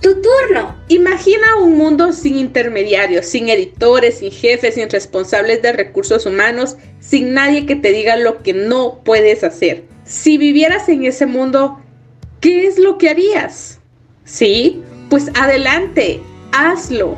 Tu turno. Imagina un mundo sin intermediarios, sin editores, sin jefes, sin responsables de recursos humanos, sin nadie que te diga lo que no puedes hacer. Si vivieras en ese mundo, ¿qué es lo que harías? ¿Sí? Pues adelante, hazlo.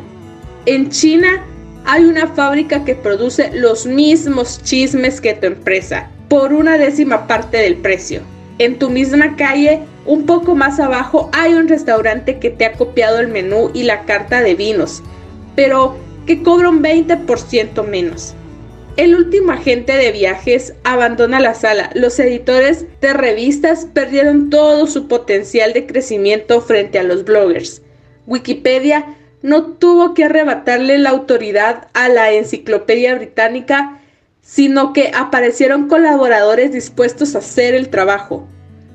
En China hay una fábrica que produce los mismos chismes que tu empresa, por una décima parte del precio. En tu misma calle, un poco más abajo, hay un restaurante que te ha copiado el menú y la carta de vinos, pero que cobra un 20% menos. El último agente de viajes abandona la sala. Los editores de revistas perdieron todo su potencial de crecimiento frente a los bloggers. Wikipedia no tuvo que arrebatarle la autoridad a la enciclopedia británica, sino que aparecieron colaboradores dispuestos a hacer el trabajo.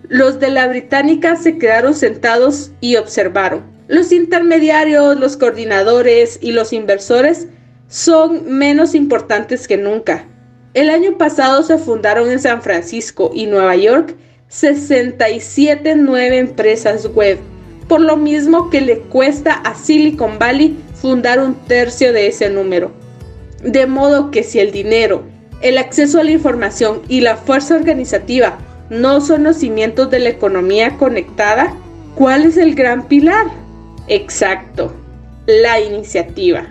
Los de la británica se quedaron sentados y observaron. Los intermediarios, los coordinadores y los inversores son menos importantes que nunca. El año pasado se fundaron en San Francisco y Nueva York 67 nueve empresas web, por lo mismo que le cuesta a Silicon Valley fundar un tercio de ese número. De modo que si el dinero, el acceso a la información y la fuerza organizativa no son los cimientos de la economía conectada, ¿cuál es el gran pilar? Exacto, la iniciativa.